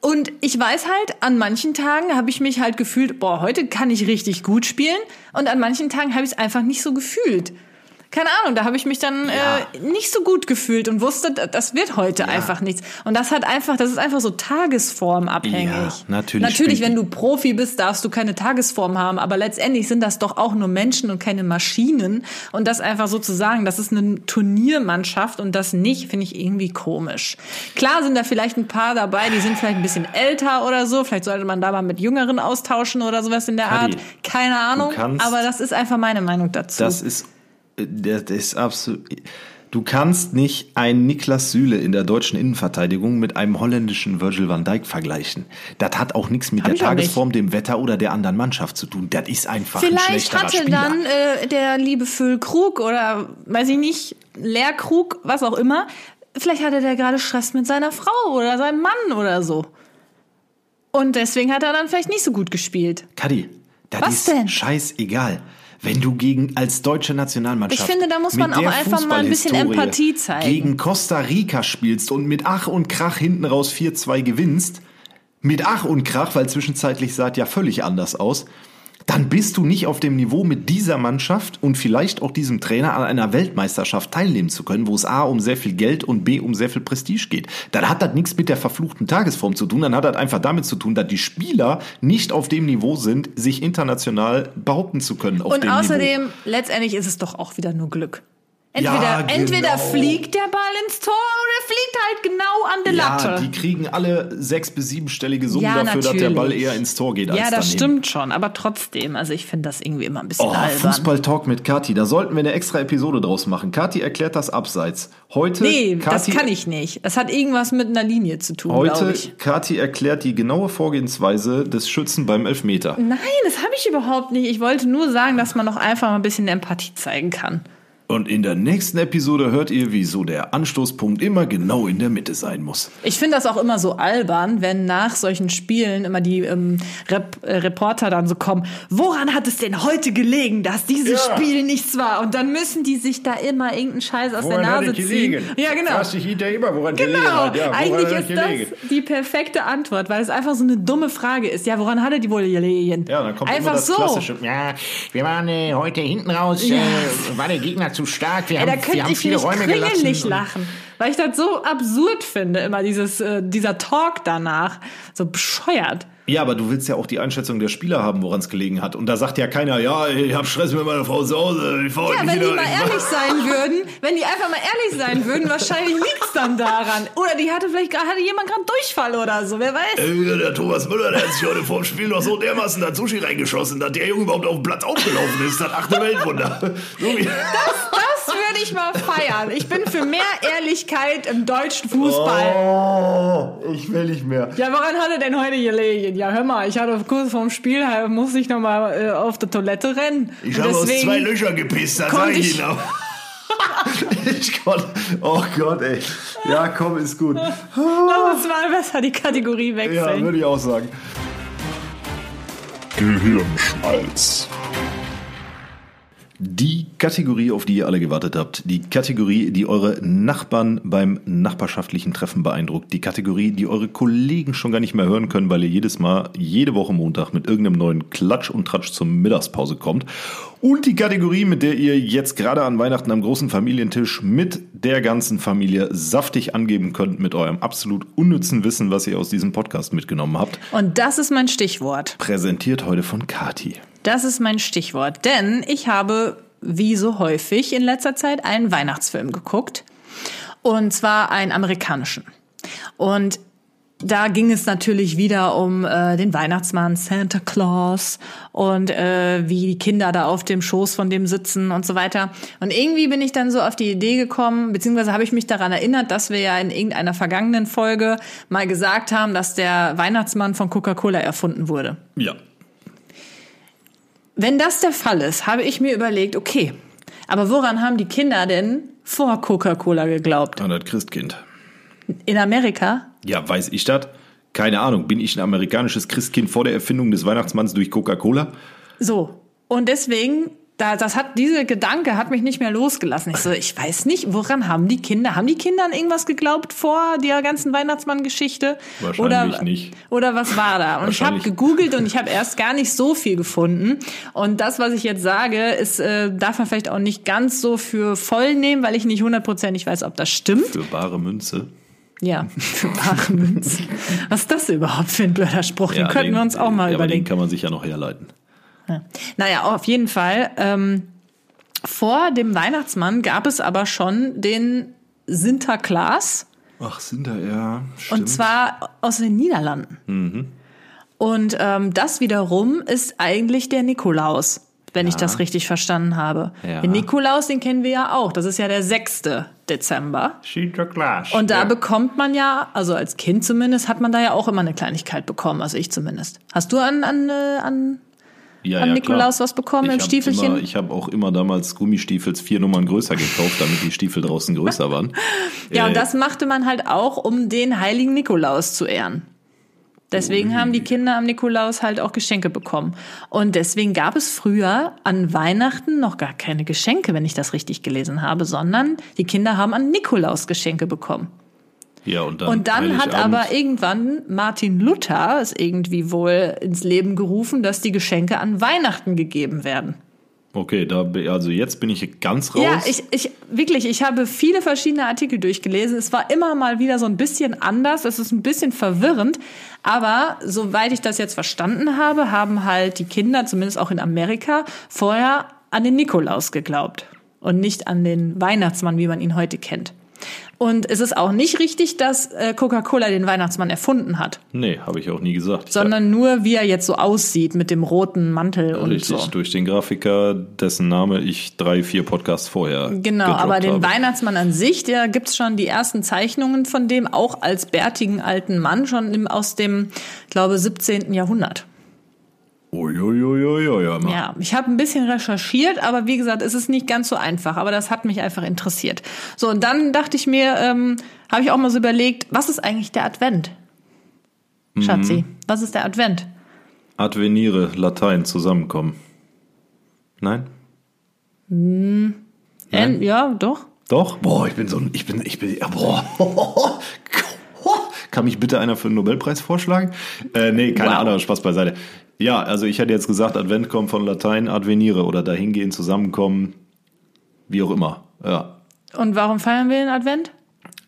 Und ich weiß halt, an manchen Tagen habe ich mich halt gefühlt, boah, heute kann ich richtig gut spielen. Und an manchen Tagen habe ich es einfach nicht so gefühlt. Keine Ahnung, da habe ich mich dann Ja. äh, nicht so gut gefühlt und wusste, das wird heute einfach nichts. Und das hat einfach, das ist einfach so tagesformabhängig. Ja, natürlich Natürlich, wenn du Profi bist, darfst du keine Tagesform haben, aber letztendlich sind das doch auch nur Menschen und keine Maschinen. Und das einfach so zu sagen, das ist eine Turniermannschaft und das nicht, finde ich irgendwie komisch. Klar sind da vielleicht ein paar dabei, die sind vielleicht ein bisschen älter oder so. Vielleicht sollte man da mal mit Jüngeren austauschen oder sowas in der Kadi, Art. Keine Ahnung. kannst- Aber das ist einfach meine Meinung dazu. Das ist, äh, das ist absolut. Du kannst nicht einen Niklas Süle in der deutschen Innenverteidigung mit einem holländischen Virgil van Dijk vergleichen. Das hat auch nichts mit Hab der. Tagesform, dem Wetter oder der anderen Mannschaft zu tun. Das ist einfach ein Vielleicht schlechterer hatte Spieler. dann äh, der liebe Füllkrug oder weiß ich nicht, Leerkrug, was auch immer, vielleicht hatte der gerade Stress mit seiner Frau oder seinem Mann oder so. Und deswegen hat er dann vielleicht nicht so gut gespielt. Kadi, das Was ist denn? scheißegal. Wenn du gegen als deutsche Nationalmannschaft Ich finde, da muss man auch einfach mal ein bisschen Empathie zeigen. Gegen Costa Rica spielst und mit Ach und Krach hinten raus 4-2 gewinnst, mit Ach und Krach, weil zwischenzeitlich sah es ja völlig anders aus, dann bist du nicht auf dem Niveau mit dieser Mannschaft und vielleicht auch diesem Trainer an einer Weltmeisterschaft teilnehmen zu können, wo es A um sehr viel Geld und B um sehr viel Prestige geht. Dann hat das nichts mit der verfluchten Tagesform zu tun, dann hat das einfach damit zu tun, dass die Spieler nicht auf dem Niveau sind, sich international behaupten zu können Und dem außerdem, Niveau. letztendlich ist es doch auch wieder nur Glück. Ja, Entweder, genau. entweder fliegt der Ball ins Tor oder fliegt halt genau an der Ja, Latte. die kriegen alle sechs- bis siebenstellige Summen Ja, dafür, dass der Ball natürlich. eher ins Tor geht als ja, das daneben. stimmt schon, aber trotzdem, also ich finde das irgendwie immer ein bisschen Oh, albern. Fußball-Talk mit Kati. Da sollten wir eine extra Episode draus machen. Kati erklärt das abseits. Heute, Nee, das Kati, kann ich nicht. Es hat irgendwas mit einer Linie zu tun, Heute, ich. Kati erklärt die genaue Vorgehensweise des Schützen beim Elfmeter. Nein, das habe ich überhaupt nicht. Ich wollte nur sagen, dass man noch einfach mal ein bisschen Empathie zeigen kann. Und in der nächsten Episode hört ihr, wieso der Anstoßpunkt immer genau in der Mitte sein muss. Ich finde das auch immer so albern, wenn nach solchen Spielen immer die ähm, Rep äh, Reporter dann so kommen. Woran hat es denn heute gelegen, dass dieses Ja. Spiel nichts war? Und dann müssen die sich da immer irgendeinen Scheiß aus der Nase ziehen. Ja, genau. ich hinterher immer, woran Genau, eigentlich ist das die perfekte Antwort, weil es einfach so eine dumme Frage ist. Ja, woran hatte die wohl gelegen? Ja, dann kommt einfach immer das so. klassische. Ja, wir waren äh, heute hinten raus, Ja. äh, war der Gegner zu stark, wir Ey, da haben, wir haben ich viele Räume gelassen. lachen, weil ich das so absurd finde, immer dieses, äh, dieser Talk danach, so bescheuert. Ja, aber du willst ja auch die Einschätzung der Spieler haben, woran es gelegen hat. Und da sagt ja keiner, ja, ich hab Stress mit meiner Frau zu Hause. Ich Ja, wenn die wieder- mal ich ehrlich sein würden, wenn die einfach mal ehrlich sein würden, wahrscheinlich liegt's dann daran. Oder die hatte vielleicht gerade, hatte jemand gerade Durchfall oder so, wer weiß. Äh, Der Thomas Müller, der hat sich heute vor dem Spiel noch so dermaßen das Sushi reingeschossen, dass der Junge überhaupt auf dem Platz aufgelaufen ist. Das achte Weltwunder. Das würde ich mal feiern. Ich bin für mehr Ehrlichkeit im deutschen Fußball. Oh, ich will nicht mehr. Ja, woran hat er denn heute gelegen? Ja, hör mal, ich hatte kurz vorm Spiel, äh, musste ich noch mal äh, auf die Toilette rennen. Ich habe aus zwei Löchern gepisst, das sag ich Ihnen auch. Ich konnte, oh Gott, ey. Ja, komm, ist gut. Lass uns mal besser die Kategorie Ja, wechseln. würde ich auch sagen. Gehirnschmalz. Die Kategorie, auf die ihr alle gewartet habt. Die Kategorie, die eure Nachbarn beim nachbarschaftlichen Treffen beeindruckt. Die Kategorie, die eure Kollegen schon gar nicht mehr hören können, weil ihr jedes Mal, jede Woche Montag mit irgendeinem neuen Klatsch und Tratsch zur Mittagspause kommt. Und die Kategorie, mit der ihr jetzt gerade an Weihnachten am großen Familientisch mit der ganzen Familie saftig angeben könnt mit eurem absolut unnützen Wissen, was ihr aus diesem Podcast mitgenommen habt. Und das ist mein Stichwort. Präsentiert heute von Kati. Das ist mein Stichwort. Denn ich habe, wie so häufig in letzter Zeit, einen Weihnachtsfilm geguckt. Und zwar einen amerikanischen. Und da ging es natürlich wieder um äh, den Weihnachtsmann Santa Claus und äh, wie die Kinder da auf dem Schoß von dem sitzen und so weiter. Und irgendwie bin ich dann so auf die Idee gekommen, beziehungsweise habe ich mich daran erinnert, dass wir ja in irgendeiner vergangenen Folge mal gesagt haben, dass der Weihnachtsmann von Coca-Cola erfunden wurde. Ja. Wenn das der Fall ist, habe ich mir überlegt, okay, aber woran haben die Kinder denn vor Coca-Cola geglaubt? An das Christkind. In Amerika? Ja, weiß ich das? Keine Ahnung. Bin ich ein amerikanisches Christkind vor der Erfindung des Weihnachtsmanns durch Coca-Cola? So. Und deswegen, da, das hat, diese Gedanke hat mich nicht mehr losgelassen. Ich so, ich weiß nicht, woran haben die Kinder? Haben die Kinder an irgendwas geglaubt vor der ganzen Weihnachtsmann-Geschichte? Wahrscheinlich oder, nicht. Oder was war da? Und ich habe gegoogelt und ich habe erst gar nicht so viel gefunden. Und das, was ich jetzt sage, ist, äh, darf man vielleicht auch nicht ganz so für voll nehmen, weil ich nicht hundertprozentig weiß, ob das stimmt. Für bare Münze. Ja, für bare Münzen. Was ist das überhaupt für ein blöder Spruch? Den könnten wir uns auch mal ja, aber den überlegen. kann man sich ja noch herleiten. Ja. Naja, auf jeden Fall. Ähm, vor dem Weihnachtsmann gab es aber schon den Sinterklaas. Ach, sind da ja. Und zwar aus den Niederlanden. Und ähm, das wiederum ist eigentlich der Nikolaus, wenn ich das richtig verstanden habe. Ja. Den Nikolaus, den kennen wir ja auch. Das ist ja der 6. Dezember. Sinterklaas. Und da ja. bekommt man ja, also als Kind zumindest, hat man da ja auch immer eine Kleinigkeit bekommen. Also ich zumindest. Hast du an, an, äh, an ja, an ja, Nikolaus klar. was bekommen ich im Stiefelchen? Immer, ich habe auch immer damals Gummistiefels vier Nummern größer gekauft, damit die Stiefel draußen größer waren. Ja, Äh, und das machte man halt auch, um den heiligen Nikolaus zu ehren. Deswegen haben die Kinder am Nikolaus halt auch Geschenke bekommen. Und deswegen gab es früher an Weihnachten noch gar keine Geschenke, wenn ich das richtig gelesen habe, sondern die Kinder haben an Nikolaus Geschenke bekommen. Ja, und dann, Und dann hat aber irgendwann Martin Luther es irgendwie wohl ins Leben gerufen, dass die Geschenke an Weihnachten gegeben werden. Okay, da, also jetzt bin ich ganz raus. Ja, ich, ich, wirklich, ich habe viele verschiedene Artikel durchgelesen. Es war immer mal wieder so ein bisschen anders. Es ist ein bisschen verwirrend. Aber soweit ich das jetzt verstanden habe, haben halt die Kinder, zumindest auch in Amerika, vorher an den Nikolaus geglaubt. Und nicht an den Weihnachtsmann, wie man ihn heute kennt. Und es ist auch nicht richtig, dass äh, Coca-Cola den Weihnachtsmann erfunden hat, nee, habe ich auch nie gesagt. sondern nur, wie er jetzt so aussieht mit dem roten Mantel ja, und richtig, so. durch den Grafiker, dessen Name ich drei, vier Podcasts vorher Genau, aber den habe. Weihnachtsmann an sich, da gibt's schon die ersten Zeichnungen von dem, auch als bärtigen alten Mann, schon im, aus dem, glaube 17. Jahrhundert. Ja, ich habe ein bisschen recherchiert, aber wie gesagt, es ist nicht ganz so einfach, aber das hat mich einfach interessiert. So, und dann dachte ich mir, ähm, habe ich auch mal so überlegt, was ist eigentlich der Advent? Schatzi, was ist der Advent? Adveniere, Latein, zusammenkommen. Nein? Äh, ja, doch. Doch? Boah, ich bin so ein, ich bin, ich bin, boah. Kann mich bitte einer für einen Nobelpreis vorschlagen? Äh, nee, keine Wow. Ahnung, Spaß beiseite. Ja, also ich hätte jetzt gesagt, Advent kommt von Latein, advenire oder dahingehen, zusammenkommen, wie auch immer. Ja. Und warum feiern wir den Advent?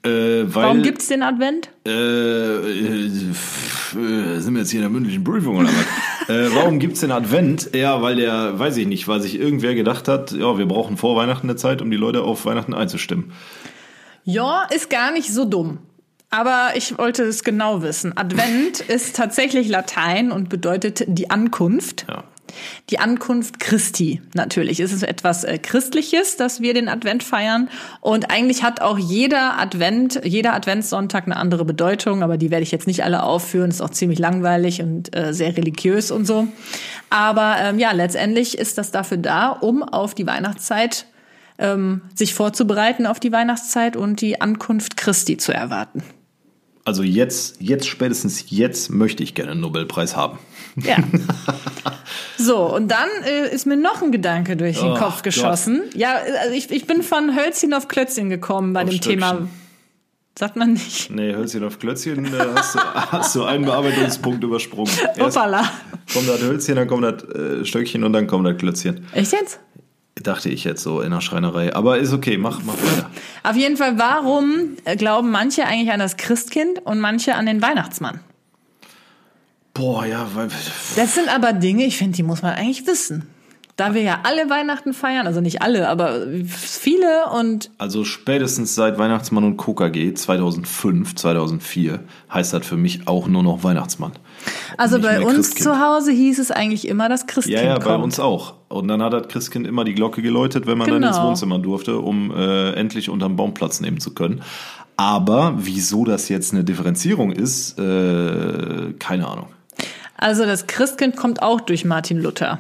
Äh, weil, Warum gibt's den Advent? Äh, äh, äh, sind wir jetzt hier in der mündlichen Prüfung oder was? äh, warum gibt's den Advent? Ja, weil der, weiß ich nicht, weil sich irgendwer gedacht hat, ja, wir brauchen vor Weihnachten eine Zeit, um die Leute auf Weihnachten einzustimmen. Ja, ist gar nicht so dumm. Aber ich wollte es genau wissen. Advent ist tatsächlich Latein und bedeutet die Ankunft. Ja. Die Ankunft Christi, natürlich. Es ist etwas äh, Christliches, dass wir den Advent feiern. Und eigentlich hat auch jeder Advent, jeder Adventssonntag eine andere Bedeutung, aber die werde ich jetzt nicht alle aufführen. Ist auch ziemlich langweilig und äh, sehr religiös und so. Aber ähm, ja, letztendlich ist das dafür da, um auf die Weihnachtszeit ähm, sich vorzubereiten auf die Weihnachtszeit und die Ankunft Christi zu erwarten. Also jetzt, jetzt spätestens jetzt möchte ich gerne einen Nobelpreis haben. Ja. So, und dann äh, ist mir noch ein Gedanke durch den Oh, Kopf geschossen. Ja, also ich, ich bin von Hölzchen auf Klötzchen gekommen bei Auf dem Stöckchen. Thema. Sagt man nicht. Nee, Hölzchen auf Klötzchen, äh, hast du, hast du einen Bearbeitungspunkt übersprungen. Erst Hoppala. kommt das Hölzchen, dann kommt das äh, Stöckchen und dann kommt das Klötzchen. Echt jetzt? Dachte ich jetzt so in der Schreinerei. Aber ist okay, mach, mach weiter. Auf jeden Fall, warum äh, glauben manche eigentlich an das Christkind und manche an den Weihnachtsmann? Boah, ja, weil. Das sind aber Dinge, ich finde, die muss man eigentlich wissen. Da wir ja alle Weihnachten feiern, also nicht alle, aber viele und Also spätestens seit Weihnachtsmann und Coca geht 2005, 2004 heißt das für mich auch nur noch Weihnachtsmann. Also bei uns Christkind. zu Hause hieß es eigentlich immer das Christkind Ja, ja, bei kommt. uns auch. Und dann hat das Christkind immer die Glocke geläutet, wenn man dann Genau. ins Wohnzimmer durfte, um äh, endlich unterm Baum Platz nehmen zu können. Aber wieso das jetzt eine Differenzierung ist, äh, keine Ahnung. Also das Christkind kommt auch durch Martin Luther.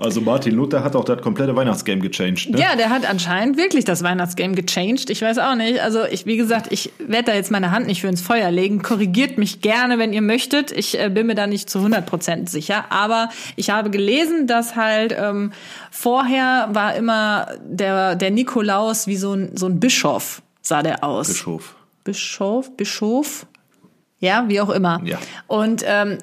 Also Martin Luther hat auch das komplette Weihnachtsgame gechanged. Ne? Ja, der hat anscheinend wirklich das Weihnachtsgame gechanged. Ich weiß auch nicht. Also ich, wie gesagt, ich werde da jetzt meine Hand nicht für ins Feuer legen. Korrigiert mich gerne, wenn ihr möchtet. Ich äh, bin mir da nicht zu 100% sicher. Aber ich habe gelesen, dass halt ähm, vorher war immer der, der Nikolaus wie so ein, so ein Bischof, sah der aus. Bischof. Bischof, Bischof, ja, wie auch immer. Ja. Und ähm,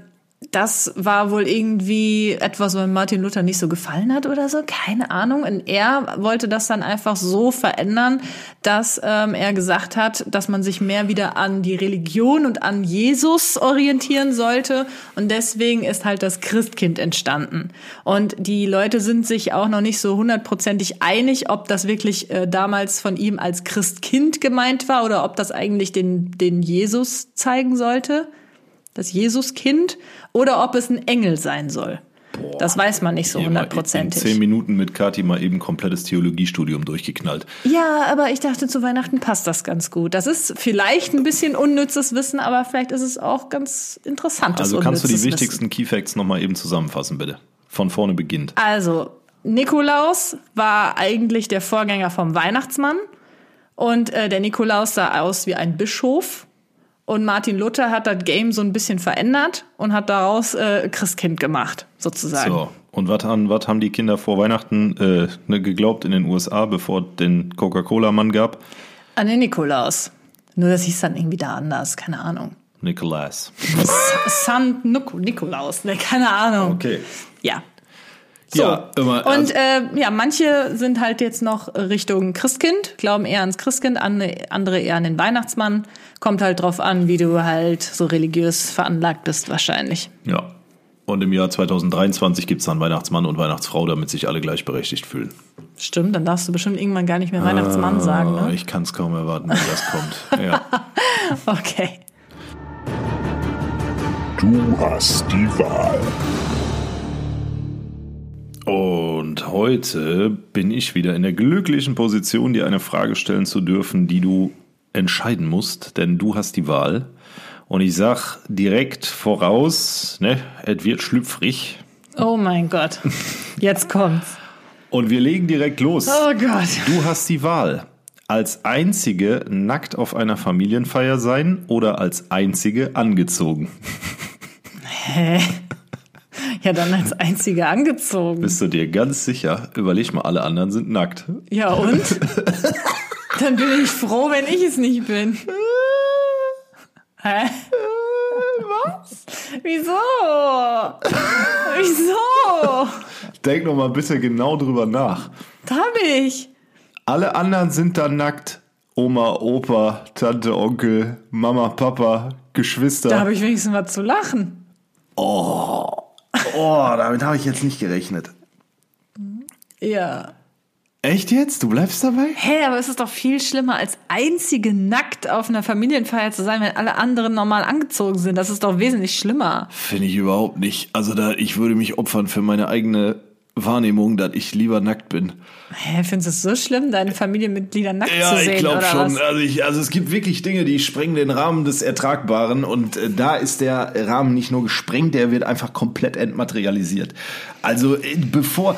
das war wohl irgendwie etwas, was Martin Luther nicht so gefallen hat oder so, keine Ahnung. Und er wollte das dann einfach so verändern, dass ähm, er gesagt hat, dass man sich mehr wieder an die Religion und an Jesus orientieren sollte. Und deswegen ist halt das Christkind entstanden. Und die Leute sind sich auch noch nicht so hundertprozentig einig, ob das wirklich äh, damals von ihm als Christkind gemeint war oder ob das eigentlich den, den Jesus zeigen sollte das Jesuskind, oder ob es ein Engel sein soll. Das weiß man nicht so hundertprozentig. zehn Minuten mit Kathi mal eben komplettes Theologiestudium durchgeknallt. Ja, aber ich dachte, zu Weihnachten passt das ganz gut. Das ist vielleicht ein bisschen unnützes Wissen, aber vielleicht ist es auch ganz interessantes Also kannst du die wichtigsten Keyfacts nochmal eben zusammenfassen, bitte? Von vorne beginnt. Wissen. Also, Nikolaus war eigentlich der Vorgänger vom Weihnachtsmann. Und äh, der Nikolaus sah aus wie ein Bischof. Und Martin Luther hat das Game so ein bisschen verändert und hat daraus äh, Christkind gemacht, sozusagen. So, und was haben, die Kinder vor Weihnachten äh, ne, geglaubt in den USA, bevor es den Coca-Cola-Mann gab? An den Nikolaus. Nur das hieß dann irgendwie da anders, keine Ahnung. Nicholas. San Nik- Nikolaus, ne, keine Ahnung. Okay. Ja. So. Ja, immer. Und äh, ja, manche sind halt jetzt noch Richtung Christkind, glauben eher ans Christkind, andere eher an den Weihnachtsmann. Kommt halt drauf an, wie du halt so religiös veranlagt bist, wahrscheinlich. ja. Und im Jahr 2023 gibt es dann Weihnachtsmann und Weihnachtsfrau, damit sich alle gleichberechtigt fühlen. Stimmt, dann darfst du bestimmt irgendwann gar nicht mehr Weihnachtsmann sagen, Ah, ne? Ich kann es kaum erwarten, wie das kommt. Ja. Okay. Du hast die Wahl. Und heute bin ich wieder in der glücklichen Position, dir eine Frage stellen zu dürfen, die du entscheiden musst, denn du hast die Wahl. Und ich sag direkt voraus, ne, es wird schlüpfrig. Oh mein Gott. Jetzt kommt's. Und wir legen direkt los. Oh Gott. Du hast die Wahl. Als einzige nackt auf einer Familienfeier sein oder als einzige angezogen. Ja, dann als einzige angezogen. Bist du dir ganz sicher? Überleg mal, alle anderen sind nackt. Ja, und? Dann bin ich froh, wenn ich es nicht bin. Hä? Was? Wieso? Wieso? Denk noch mal bitte genau drüber nach. Da hab ich. Alle anderen sind dann nackt. Oma, Opa, Tante, Onkel, Mama, Papa, Geschwister. Da habe ich wenigstens was zu lachen. oh, damit habe ich jetzt nicht gerechnet. Ja. Echt jetzt? Du bleibst dabei? Hä, aber es ist doch viel schlimmer, als einzige nackt auf einer Familienfeier zu sein, wenn alle anderen normal angezogen sind. Das ist doch wesentlich schlimmer. Finde ich überhaupt nicht. Also da, ich würde mich opfern für meine eigene Wahrnehmung, dass ich lieber nackt bin. Hä, findest du es so schlimm, deine Familienmitglieder nackt Ja, zu sehen? ich glaube schon. Was? Also, ich, also es gibt wirklich Dinge, die sprengen den Rahmen des Ertragbaren und äh, da ist der Rahmen nicht nur gesprengt, der wird einfach komplett entmaterialisiert. Also äh, bevor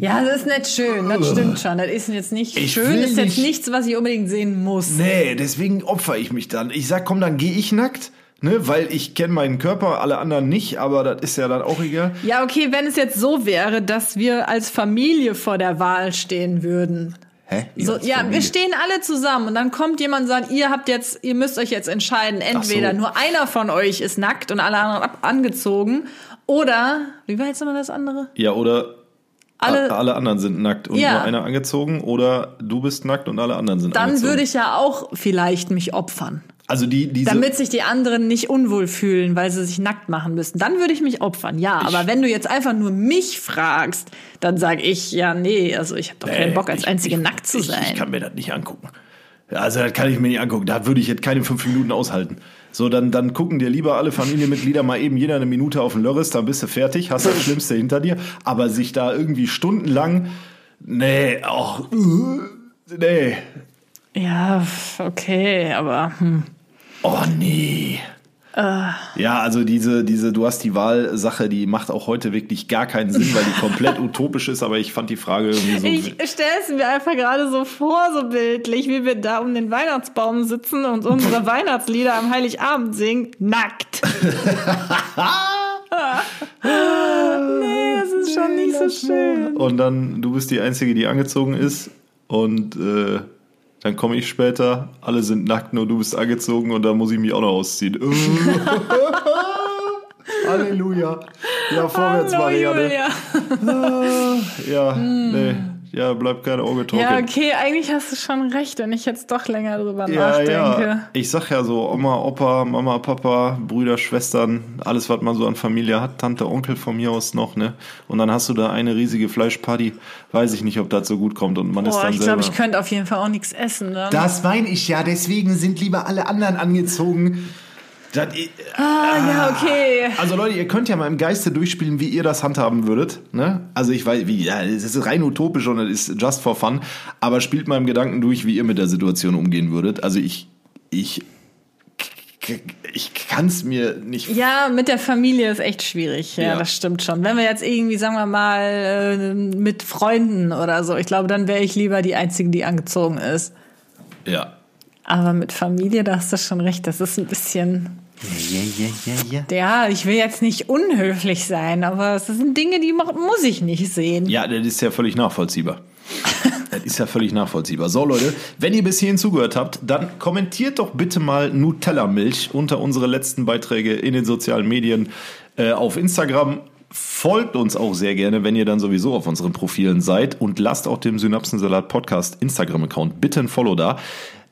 Ja, das ist nicht schön, das stimmt schon. Das ist jetzt nicht Ich schön, will ist jetzt nicht- nichts, was ich unbedingt sehen muss. Nee, deswegen opfer ich mich dann. Ich sag, komm, dann gehe ich nackt, ne, weil ich kenne meinen Körper, alle anderen nicht, aber das ist ja dann auch egal. Ja, okay, wenn es jetzt so wäre, dass wir als Familie vor der Wahl stehen würden. Hä? So, ja, Familie. wir stehen alle zusammen und dann kommt jemand und sagt, ihr habt jetzt, ihr müsst euch jetzt entscheiden, entweder so. nur einer von euch ist nackt und alle anderen ab angezogen oder, wie war jetzt nochmal das andere? Ja, oder Alle, alle, anderen sind nackt und Ja. nur einer angezogen oder du bist nackt und alle anderen sind dann angezogen. würde ich ja auch vielleicht mich opfern. Also die diese Damit sich die anderen nicht unwohl fühlen, weil sie sich nackt machen müssen. Dann würde ich mich opfern, ja. aber wenn du jetzt einfach nur mich fragst, dann sage ich, ja, nee, also ich habe doch keinen Nee, Bock, als ich- einzige ich, nackt zu ich, sein. Ich kann mir das nicht angucken. Also das kann ich mir nicht angucken. Da würde ich jetzt keine fünf Minuten aushalten. So, dann, dann gucken dir lieber alle Familienmitglieder mal eben jeder eine Minute auf den Lörres, dann bist du fertig, hast das Schlimmste hinter dir. Aber sich da irgendwie stundenlang, nee, auch, nee, ja, okay, aber hm. Oh nee. Ja, also diese, diese, du hast die Wahlsache, die macht auch heute wirklich gar keinen Sinn, weil die komplett utopisch ist, aber ich fand die Frage irgendwie so. Ich stelle es mir einfach gerade so vor, so bildlich, wie wir da um den Weihnachtsbaum sitzen und unsere Weihnachtslieder am Heiligabend singen, nackt. nee, das ist schon nicht so schön. Und dann, du bist die Einzige, die angezogen ist. Und äh, dann komme ich später, alle sind nackt, nur du bist angezogen und dann muss ich mich auch noch ausziehen. Halleluja. Ja, vorwärts, Hallo, Marianne. Julia. Ja, nee. Ja, bleibt kein Auge trocken. Ja, okay, eigentlich hast du schon recht, wenn ich jetzt doch länger drüber Ja, nachdenke. ja. Ich sag ja so, Oma, Opa, Mama, Papa, Brüder, Schwestern, alles, was man so an Familie hat, Tante, Onkel von mir aus noch, ne? Und dann hast du da eine riesige Fleischparty. Weiß ich nicht, ob das so gut kommt und man ist Boah, dann ich selber. glaube, ich könnte auf jeden Fall auch nichts essen. Dann. Das meine ich ja, deswegen sind lieber alle anderen angezogen. Das, ah, ja, okay. also Leute, ihr könnt ja mal im Geiste durchspielen, wie ihr das handhaben würdet. Ne? Also ich weiß, wie, ja, es ist rein utopisch und es ist just for fun, aber spielt mal im Gedanken durch, wie ihr mit der Situation umgehen würdet. Also ich, ich, ich kann es mir nicht Ja, mit der Familie ist echt schwierig. Ja, Ja. das stimmt schon. Wenn wir jetzt irgendwie, sagen wir mal, äh, mit Freunden oder so, ich glaube, dann wäre ich lieber die Einzige, die angezogen ist. Ja. Aber mit Familie, da hast du schon recht, das ist ein bisschen. Ja, ja, ja, ja. Ja, ich will jetzt nicht unhöflich sein, aber es sind Dinge, die muss ich nicht sehen. Ja, das ist ja völlig nachvollziehbar. das ist ja völlig nachvollziehbar. So, Leute, wenn ihr bis hierhin zugehört habt, dann kommentiert doch bitte mal Nutella-Milch unter unsere letzten Beiträge in den sozialen Medien äh, auf Instagram. Folgt uns auch sehr gerne, wenn ihr dann sowieso auf unseren Profilen seid und lasst auch dem Synapsensalat Podcast Instagram-Account bitte ein Follow da.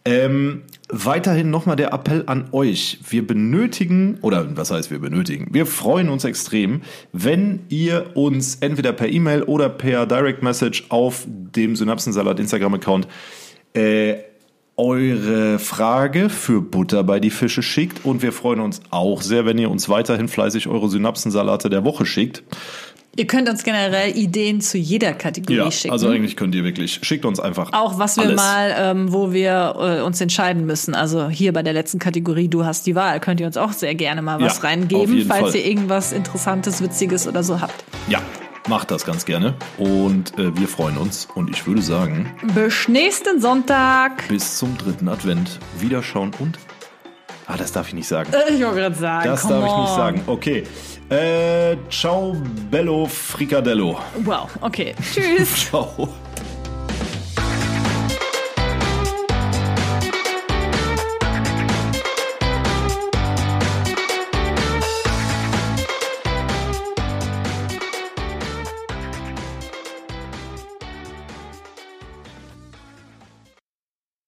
Ähm, weiterhin nochmal der Appell an euch. Wir benötigen, oder was heißt wir benötigen? Wir freuen uns extrem, wenn ihr uns entweder per E-Mail oder per Direct Message auf dem Synapsensalat Instagram-Account äh, eure Frage für Butter bei die Fische schickt. Und wir freuen uns auch sehr, wenn ihr uns weiterhin fleißig eure Synapsensalate der Woche schickt. Ihr könnt uns generell Ideen zu jeder Kategorie schicken. also eigentlich könnt ihr wirklich, schickt uns einfach auch was wir alles. mal, ähm, wo wir äh, uns entscheiden müssen. Also hier bei der letzten Kategorie, du hast die Wahl, könnt ihr uns auch sehr gerne mal was Ja, auf reingeben, falls Fall. ihr irgendwas Interessantes, Witziges oder so habt. Ja, macht das ganz gerne. Und äh, wir freuen uns. Und ich würde sagen, Bis nächsten Sonntag. bis zum dritten Advent. Wiederschauen und. Ah, das darf ich nicht sagen. Äh, Ich wollte gerade sagen, Das darf ich nicht on. sagen. Okay. Äh, ciao, bello, fricadello. Wow, okay. Tschüss. Ciao.